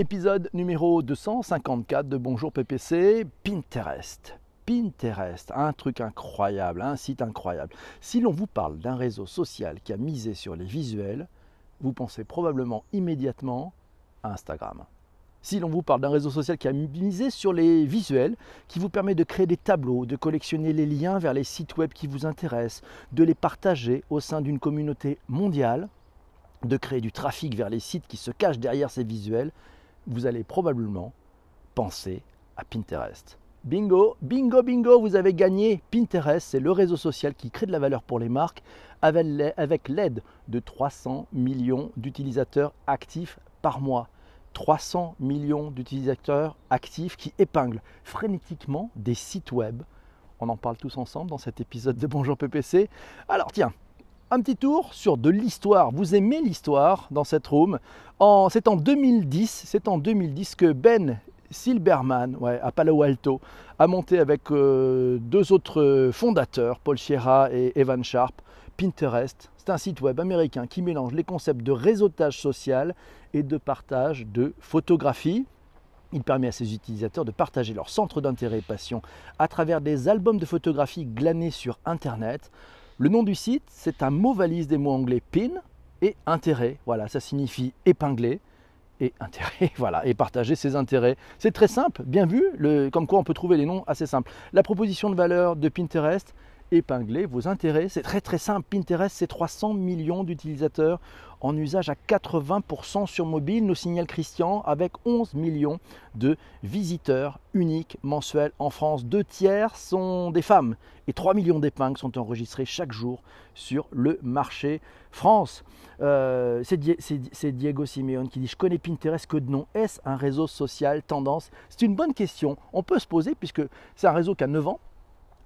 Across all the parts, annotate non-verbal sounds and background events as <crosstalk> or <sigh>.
Épisode numéro 254 de Bonjour PPC, Pinterest. Pinterest, un truc incroyable, un site incroyable. Si l'on vous parle d'un réseau social qui a misé sur les visuels, vous pensez probablement immédiatement à Instagram. Si l'on vous parle d'un réseau social qui a misé sur les visuels, qui vous permet de créer des tableaux, de collectionner les liens vers les sites web qui vous intéressent, de les partager au sein d'une communauté mondiale, de créer du trafic vers les sites qui se cachent derrière ces visuels, vous allez probablement penser à Pinterest. Bingo, bingo, bingo, vous avez gagné. Pinterest, c'est le réseau social qui crée de la valeur pour les marques avec l'aide de 300 millions d'utilisateurs actifs par mois. 300 millions d'utilisateurs actifs qui épinglent frénétiquement des sites web. On en parle tous ensemble dans cet épisode de Bonjour PPC. Alors tiens, un petit tour sur de l'histoire. Vous aimez l'histoire dans cette room C'est en 2010, c'est en 2010 que Ben Silberman, à Palo Alto, a monté avec euh, deux autres fondateurs, Paul Sierra et Evan Sharp, Pinterest. C'est un site web américain qui mélange les concepts de réseautage social et de partage de photographie. Il permet à ses utilisateurs de partager leurs centres d'intérêt et passion à travers des albums de photographie glanés sur Internet. Le nom du site, c'est un mot valise des mots anglais pin et intérêt. Voilà, ça signifie épingler et intérêt, <laughs> voilà, et partager ses intérêts. C'est très simple, bien vu, comme quoi on peut trouver les noms assez simples. La proposition de valeur de Pinterest, épingler vos intérêts. C'est très très simple. Pinterest, c'est 300 millions d'utilisateurs en usage à 80% sur mobile, nous signale Christian, avec 11 millions de visiteurs uniques mensuels en France. Deux tiers sont des femmes et 3 millions d'épingles sont enregistrées chaque jour sur le marché France. Euh, c'est Diego Simeone qui dit Je connais Pinterest que de nom. Est-ce un réseau social tendance? C'est une bonne question. On peut se poser puisque c'est un réseau qui a 9 ans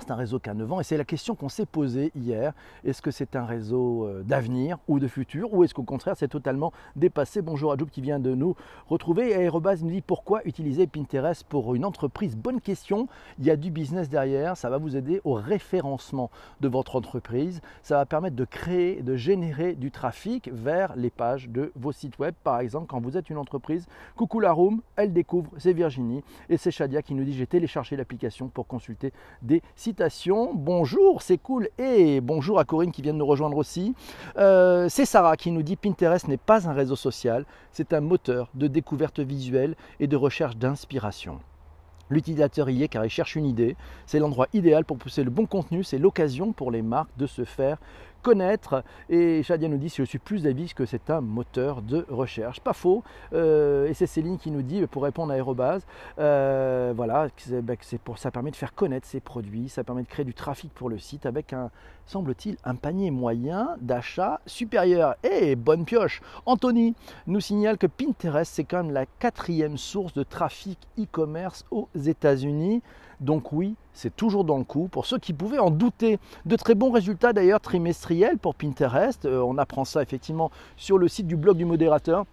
c'est un réseau qui a 9 ans et c'est la question qu'on s'est posée hier. Est-ce que c'est un réseau euh, d'avenir ou de futur ou est-ce qu'au contraire c'est totalement dépassé? Bonjour à Joub qui vient de nous retrouver. Et nous dit pourquoi utiliser Pinterest pour une entreprise? Bonne question. Il y a du business derrière. Ça va vous aider au référencement de votre entreprise. Ça va permettre de créer, de générer du trafic vers les pages de vos sites web. Par exemple, quand vous êtes une entreprise, coucou la room, elle découvre, c'est Virginie et c'est Shadia qui nous dit j'ai téléchargé l'application pour consulter des sites Bonjour, c'est cool. Et bonjour à Corinne qui vient de nous rejoindre aussi. Euh, c'est Sarah qui nous dit Pinterest n'est pas un réseau social, c'est un moteur de découverte visuelle et de recherche d'inspiration. L'utilisateur y est car il cherche une idée. C'est l'endroit idéal pour pousser le bon contenu. C'est l'occasion pour les marques de se faire connaître. Et Shadia nous dit je suis plus d'avis que c'est un moteur de recherche. Pas faux. Euh, et c'est Céline qui nous dit pour répondre à Aérobase, euh, voilà, c'est pour ça permet de faire connaître ses produits, ça permet de créer du trafic pour le site avec un semble-t-il un panier moyen d'achat supérieur. Et bonne pioche. Anthony nous signale que Pinterest c'est quand même la quatrième source de trafic e-commerce aux États-Unis. Donc oui, c'est toujours dans le coup. Pour ceux qui pouvaient en douter, de très bons résultats d'ailleurs trimestriels pour Pinterest. Euh, on apprend ça effectivement sur le site du blog du modérateur.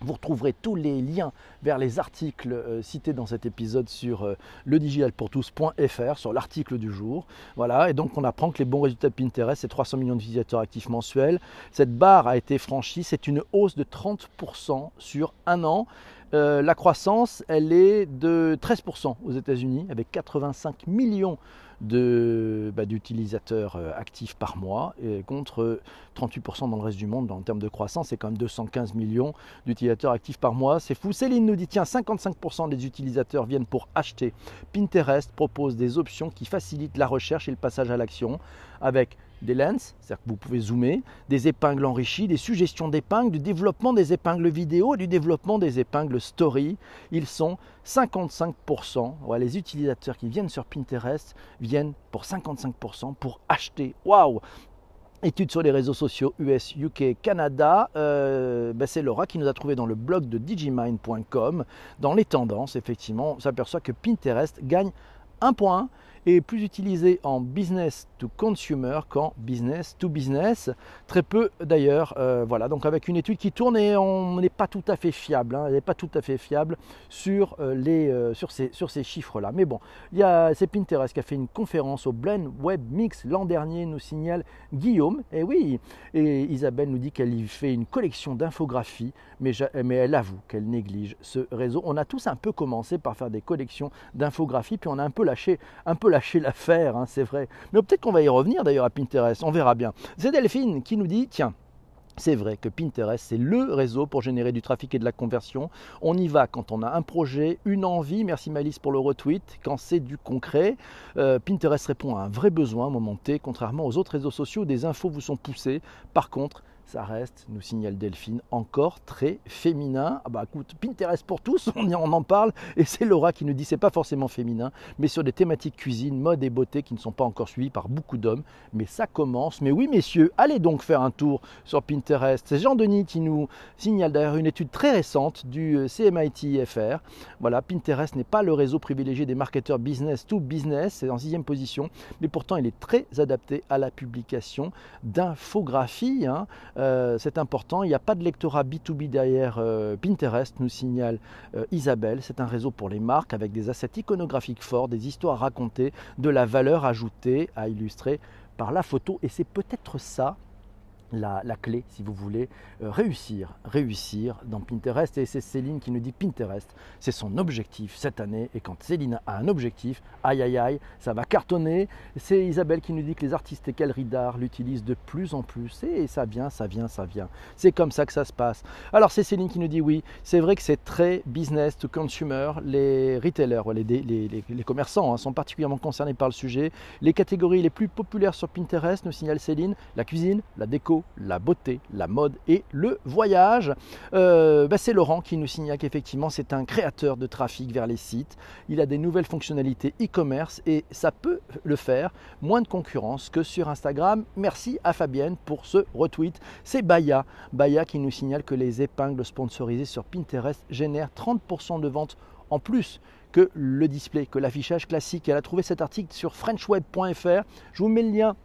Vous retrouverez tous les liens vers les articles euh, cités dans cet épisode sur euh, le digitalpourtous.fr, sur l'article du jour. Voilà, et donc on apprend que les bons résultats de Pinterest, c'est 300 millions d'utilisateurs actifs mensuels. Cette barre a été franchie, c'est une hausse de 30% sur un an. Euh, la croissance, elle est de 13% aux États-Unis, avec 85 millions d'utilisateurs euh, actifs par mois, contre 38% dans le reste du monde en termes de croissance, c'est quand même 215 millions d'utilisateurs actifs par mois. C'est fou. Céline nous dit tiens, 55% des utilisateurs viennent pour acheter. Pinterest propose des options qui facilitent la recherche et le passage à l'action avec des lens, c'est-à-dire que vous pouvez zoomer, des épingles enrichies, des suggestions d'épingles, du développement des épingles vidéo et du développement des épingles story. Ils sont 55%. les utilisateurs qui viennent sur Pinterest viennent pour 55% pour acheter. Waouh Études sur les réseaux sociaux US, UK, Canada, euh, ben, c'est Laura qui nous a trouvé dans le blog de digimind.com. Dans les tendances, effectivement, on s'aperçoit que Pinterest gagne un point est plus utilisé en business to consumer qu'en business to business. Très peu d'ailleurs. Euh, voilà, donc avec une étude qui tourne et on n'est pas tout à fait fiable. Hein, elle n'est pas tout à fait fiable sur, euh, les, euh, sur ces, sur ces chiffres-là. Mais bon, il y a c'est Pinterest qui a fait une conférence au Blend Web Mix l'an dernier, nous signale Guillaume. Et oui, et Isabelle nous dit qu'elle y fait une collection d'infographies, mais, mais elle avoue qu'elle néglige ce réseau. On a tous un peu commencé par faire des collections d'infographies, puis on a un peu lâché, un peu lâché l'affaire, hein, c'est vrai. Mais peut-être qu'on va y revenir d'ailleurs à Pinterest, on verra bien. C'est Delphine qui nous dit, tiens, c'est vrai que Pinterest, c'est le réseau pour générer du trafic et de la conversion. On y va quand on a un projet, une envie, merci Malice pour le retweet, quand c'est du concret. Euh, Pinterest répond à un vrai besoin à un moment T, contrairement aux autres réseaux sociaux où des infos vous sont poussées. Par contre, ça reste, nous signale Delphine, encore très féminin. Ah bah écoute, Pinterest pour tous, <laughs> on, y, en parle, et c'est Laura qui nous dit c'est pas forcément féminin, mais sur des thématiques cuisine, mode et beauté qui ne sont pas encore suivies par beaucoup d'hommes. Mais ça commence. Mais oui, messieurs, allez donc faire un tour sur Pinterest. C'est Jean-Denis qui nous signale d'ailleurs une étude très récente du euh, CMIT FR. Voilà, Pinterest n'est pas le réseau privilégié des marketeurs business to business, c'est en sixième position, mais pourtant il est très adapté à la publication d'infographies. Hein. Euh, c'est important. Il n'y a pas de lectorat B2B derrière euh, Pinterest, nous signale euh, Isabelle. C'est un réseau pour les marques avec des assets iconographiques forts, des histoires racontées, de la valeur ajoutée à illustrer par la photo. Et c'est peut-être ça la, clé, si vous voulez, euh, réussir, réussir dans Pinterest. Et c'est Céline qui nous dit Pinterest, c'est son objectif cette année. Et quand Céline a un objectif, aïe aïe aïe, ça va cartonner. C'est Isabelle qui nous dit que les artistes et galeries d'art l'utilisent de plus en plus. Et ça vient, ça vient, ça vient. C'est comme ça que ça se passe. Alors c'est Céline qui nous dit oui, c'est vrai que c'est très business to consumer. Les retailers, les, les, commerçants hein, sont particulièrement concernés par le sujet. Les catégories les plus populaires sur Pinterest, nous signale Céline, la cuisine, la déco, la beauté, la mode et le voyage. Euh, bah, c'est Laurent qui nous signale qu'effectivement c'est un créateur de trafic vers les sites. Il a des nouvelles fonctionnalités e-commerce et ça peut le faire. Moins de concurrence que sur Instagram. Merci à Fabienne pour ce retweet. C'est Baya. Baya qui nous signale que les épingles sponsorisées sur Pinterest génèrent 30% de ventes en plus que le display, que l'affichage classique. Elle a trouvé cet article sur frenchweb.fr. Je vous mets le lien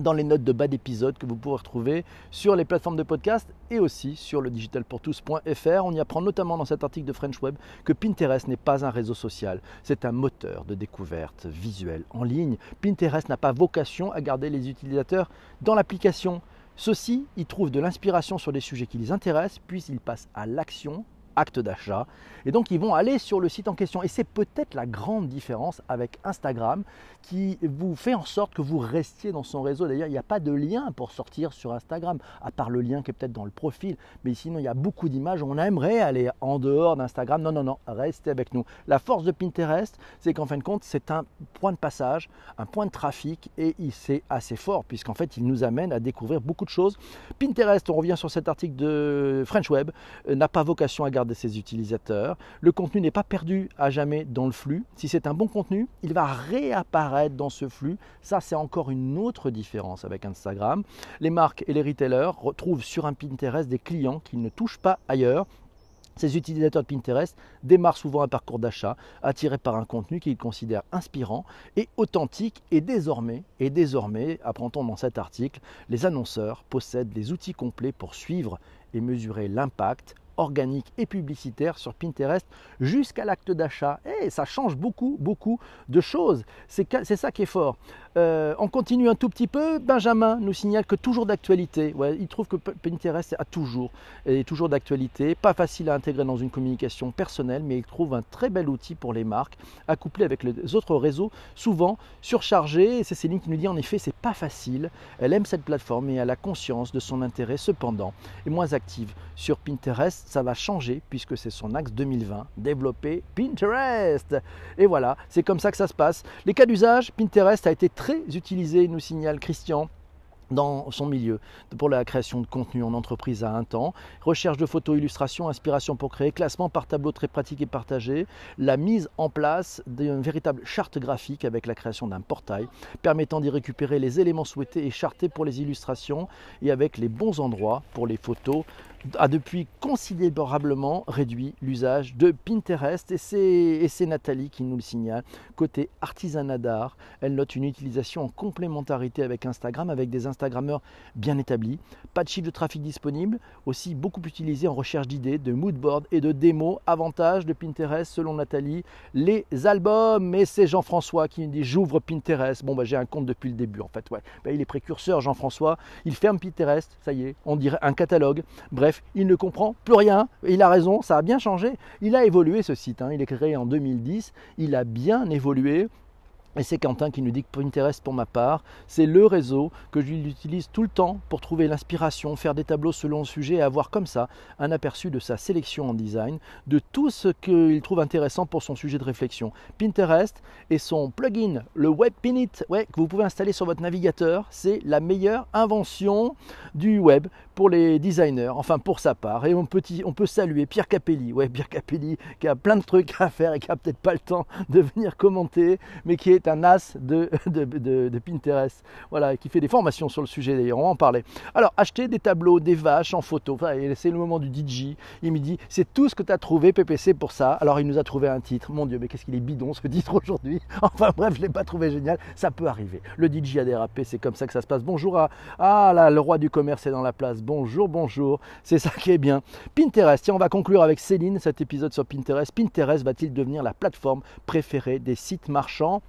dans les notes de bas d'épisode que vous pourrez retrouver sur les plateformes de podcast et aussi sur le digitalpourtous.fr. On y apprend notamment dans cet article de French Web que Pinterest n'est pas un réseau social, c'est un moteur de découverte visuelle en ligne. Pinterest n'a pas vocation à garder les utilisateurs dans l'application. Ceux-ci y trouvent de l'inspiration sur des sujets qui les intéressent, puis ils passent à l'action acte d'achat. Et donc ils vont aller sur le site en question. Et c'est peut-être la grande différence avec Instagram qui vous fait en sorte que vous restiez dans son réseau. D'ailleurs, il n'y a pas de lien pour sortir sur Instagram, à part le lien qui est peut-être dans le profil. Mais sinon, il y a beaucoup d'images. On aimerait aller en dehors d'Instagram. Non, non, non, restez avec nous. La force de Pinterest, c'est qu'en fin de compte, c'est un point de passage, un point de trafic et c'est assez fort puisqu'en fait, il nous amène à découvrir beaucoup de choses. Pinterest, on revient sur cet article de French Web, euh, n'a pas vocation à garder ses utilisateurs. Le contenu n'est pas perdu à jamais dans le flux. Si c'est un bon contenu, il va réapparaître dans ce flux. Ça, c'est encore une autre différence avec Instagram. Les marques et les retailers retrouvent sur un Pinterest des clients qu'ils ne touchent pas ailleurs. Ces utilisateurs de Pinterest démarrent souvent un parcours d'achat attirés par un contenu qu'ils considèrent inspirant et authentique. Et désormais, et désormais, apprend-on dans cet article, les annonceurs possèdent des outils complets pour suivre et mesurer l'impact organique et publicitaire sur Pinterest jusqu'à l'acte d'achat. Et ça change beaucoup, beaucoup de choses. C'est ça qui est fort. Euh, on continue un tout petit peu. Benjamin nous signale que toujours d'actualité. Il trouve que Pinterest a toujours, est toujours d'actualité. Pas facile à intégrer dans une communication personnelle, mais il trouve un très bel outil pour les marques, accouplé avec les autres réseaux, souvent surchargés. C'est Céline qui nous dit en effet, c'est pas facile. Elle aime cette plateforme et elle a conscience de son intérêt. Cependant, est moins active sur Pinterest. Ça va changer puisque c'est son axe 2020, développer Pinterest. Et voilà, c'est comme ça que ça se passe. Les cas d'usage, Pinterest a été très utilisé, nous signale Christian dans son milieu pour la création de contenu en entreprise à un temps, recherche de photos, illustrations, inspiration pour créer, classement par tableau très pratique et partagé, la mise en place d'une véritable charte graphique avec la création d'un portail permettant d'y récupérer les éléments souhaités et chartés pour les illustrations et avec les bons endroits pour les photos a depuis considérablement réduit l'usage de Pinterest et c'est Nathalie qui nous le signale. Côté artisanat d'art, elle note une utilisation en complémentarité avec Instagram, avec des Instagrammeurs bien établis. Pas de chiffre de trafic disponible, aussi beaucoup utilisé en recherche d'idées, de moodboard et de démos. Avantage de Pinterest selon Nathalie, les albums. Et c'est Jean-François qui nous dit j'ouvre Pinterest. Bon bah j'ai un compte depuis le début en fait. Bah, il est précurseur Jean-François. Il ferme Pinterest, ça y est, on dirait un catalogue. Bref, il ne comprend plus rien. Il a raison, ça a bien changé. Il a évolué ce site. Hein. Il est créé en 2010. Il a bien évolué. Et c'est Quentin qui nous dit que Pinterest, pour ma part, c'est le réseau que j'utilise tout le temps pour trouver l'inspiration, faire des tableaux selon le sujet et avoir comme ça un aperçu de sa sélection en design, de tout ce qu'il trouve intéressant pour son sujet de réflexion. Pinterest et son plugin, le Web Pinit, ouais, que vous pouvez installer sur votre navigateur, c'est la meilleure invention du web pour les designers, enfin pour sa part. Et on peut, on peut saluer Pierre Capelli, ouais, Pierre Capelli qui a plein de trucs à faire et qui a peut-être pas le temps de venir commenter, mais qui est un as de, Pinterest, voilà, qui fait des formations sur le sujet d'ailleurs, on va en parler. Alors, acheter des tableaux, des vaches en photo, enfin, c'est le moment du DJ, il me dit, c'est tout ce que tu as trouvé PPC pour ça? Alors, il nous a trouvé un titre, mon Dieu, mais qu'est-ce qu'il est bidon ce titre aujourd'hui. <laughs> Enfin bref, je l'ai pas trouvé génial, ça peut arriver. Le DJ a dérapé, c'est comme ça que ça se passe. Bonjour à, ah là, le roi du commerce est dans la place bonjour, bonjour. C'est ça qui est bien. Pinterest, tiens, on va conclure avec Céline cet épisode sur Pinterest. Pinterest va-t-il devenir la plateforme préférée des sites marchands?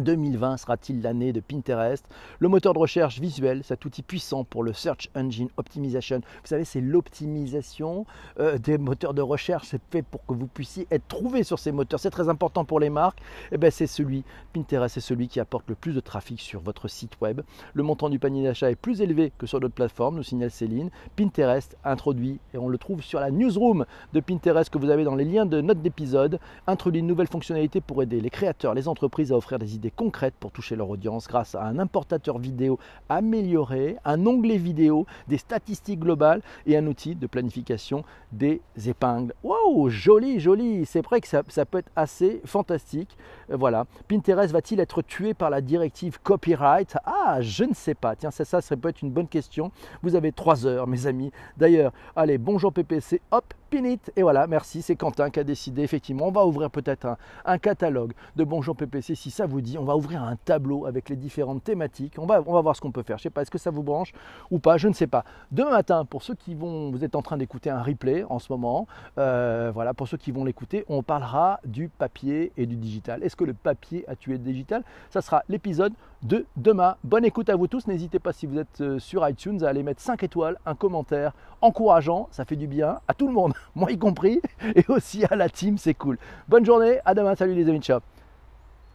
2020 sera-t-il l'année de Pinterest? Le moteur de recherche visuel, cet outil puissant pour le Search Engine Optimization. Vous savez, c'est l'optimisation euh, des moteurs de recherche. C'est fait pour que vous puissiez être trouvé sur ces moteurs. C'est très important pour les marques. Et eh ben, c'est celui, Pinterest, c'est celui qui apporte le plus de trafic sur votre site web. Le montant du panier d'achat est plus élevé que sur d'autres plateformes, nous signale Céline. Pinterest introduit, et on le trouve sur la newsroom de Pinterest que vous avez dans les liens de notes d'épisode, introduit une nouvelle fonctionnalité pour aider les créateurs, les entreprises à offrir des idées concrètes pour toucher leur audience grâce à un importateur vidéo amélioré, un onglet vidéo, des statistiques globales et un outil de planification des épingles. Waouh, joli, joli. C'est vrai que ça, peut être assez fantastique. Euh, voilà. Pinterest va-t-il être tué par la directive copyright? Ah, je ne sais pas. Tiens, ça, ça, ça peut être une bonne question. Vous avez trois heures, mes amis. D'ailleurs, allez, bonjour PPC, hop, Et voilà, merci, c'est Quentin qui a décidé. Effectivement, on va ouvrir peut-être un, catalogue de Bonjour PPC si ça vous dit. On va ouvrir un tableau avec les différentes thématiques. On va, on va voir ce qu'on peut faire. Je ne sais pas, est-ce que ça vous branche ou pas Je ne sais pas. Demain matin, pour ceux qui vont, vous êtes en train d'écouter un replay en ce moment, euh, voilà, pour ceux qui vont l'écouter, on parlera du papier et du digital. Est-ce que le papier a tué le digital? Ça sera l'épisode de demain. Bonne écoute à vous tous. N'hésitez pas si vous êtes euh, sur iTunes à aller mettre 5 étoiles, un commentaire encourageant. Ça fait du bien à tout le monde <laughs> moi y compris, et aussi à la team, c'est cool. Bonne journée, à demain, salut les amis, ciao